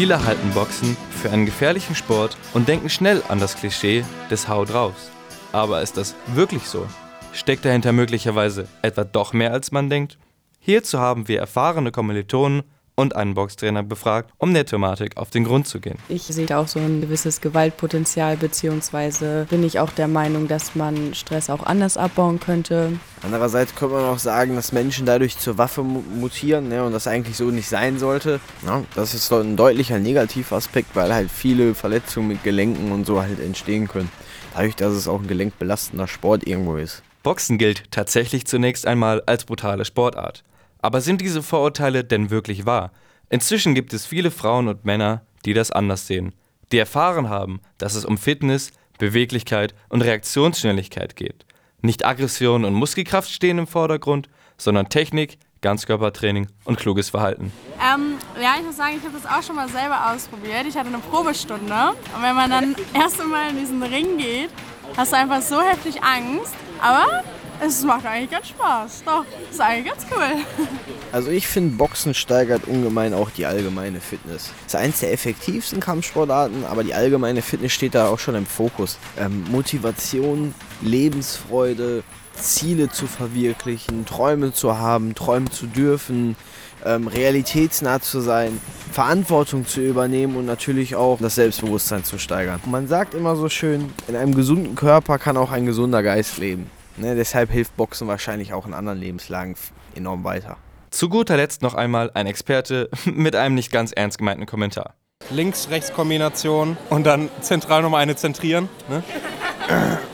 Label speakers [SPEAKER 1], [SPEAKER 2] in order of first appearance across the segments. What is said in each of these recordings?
[SPEAKER 1] Viele halten Boxen für einen gefährlichen Sport und denken schnell an das Klischee des Haut raus. Aber ist das wirklich so? Steckt dahinter möglicherweise etwa doch mehr als man denkt? Hierzu haben wir erfahrene Kommilitonen und einen Boxtrainer befragt, um der Thematik auf den Grund zu gehen.
[SPEAKER 2] Ich sehe da auch so ein gewisses Gewaltpotenzial, beziehungsweise bin ich auch der Meinung, dass man Stress auch anders abbauen könnte.
[SPEAKER 3] Andererseits könnte man auch sagen, dass Menschen dadurch zur Waffe mutieren ne, und das eigentlich so nicht sein sollte. Ja, das ist so ein deutlicher Negativaspekt, weil halt viele Verletzungen mit Gelenken und so halt entstehen können. Dadurch, dass es auch ein gelenkbelastender Sport irgendwo ist.
[SPEAKER 1] Boxen gilt tatsächlich zunächst einmal als brutale Sportart. Aber sind diese Vorurteile denn wirklich wahr? Inzwischen gibt es viele Frauen und Männer, die das anders sehen, die erfahren haben, dass es um Fitness, Beweglichkeit und Reaktionsschnelligkeit geht. Nicht Aggression und Muskelkraft stehen im Vordergrund, sondern Technik, Ganzkörpertraining und kluges Verhalten.
[SPEAKER 4] Ähm, ja, ich muss sagen, ich habe das auch schon mal selber ausprobiert. Ich hatte eine Probestunde und wenn man dann erst einmal in diesen Ring geht, hast du einfach so heftig Angst. Aber es macht eigentlich ganz Spaß. Doch, ist eigentlich ganz cool.
[SPEAKER 3] Also ich finde, Boxen steigert ungemein auch die allgemeine Fitness. Es ist eins der effektivsten Kampfsportarten, aber die allgemeine Fitness steht da auch schon im Fokus. Ähm, Motivation, Lebensfreude, Ziele zu verwirklichen, Träume zu haben, träumen zu dürfen, ähm, realitätsnah zu sein, Verantwortung zu übernehmen und natürlich auch das Selbstbewusstsein zu steigern. Man sagt immer so schön, in einem gesunden Körper kann auch ein gesunder Geist leben. Ne, deshalb hilft Boxen wahrscheinlich auch in anderen Lebenslagen enorm weiter.
[SPEAKER 1] Zu guter Letzt noch einmal ein Experte mit einem nicht ganz ernst gemeinten Kommentar.
[SPEAKER 5] Links-Rechts-Kombination und dann zentral nochmal eine zentrieren. Ne?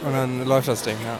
[SPEAKER 5] Und dann läuft das Ding, ja.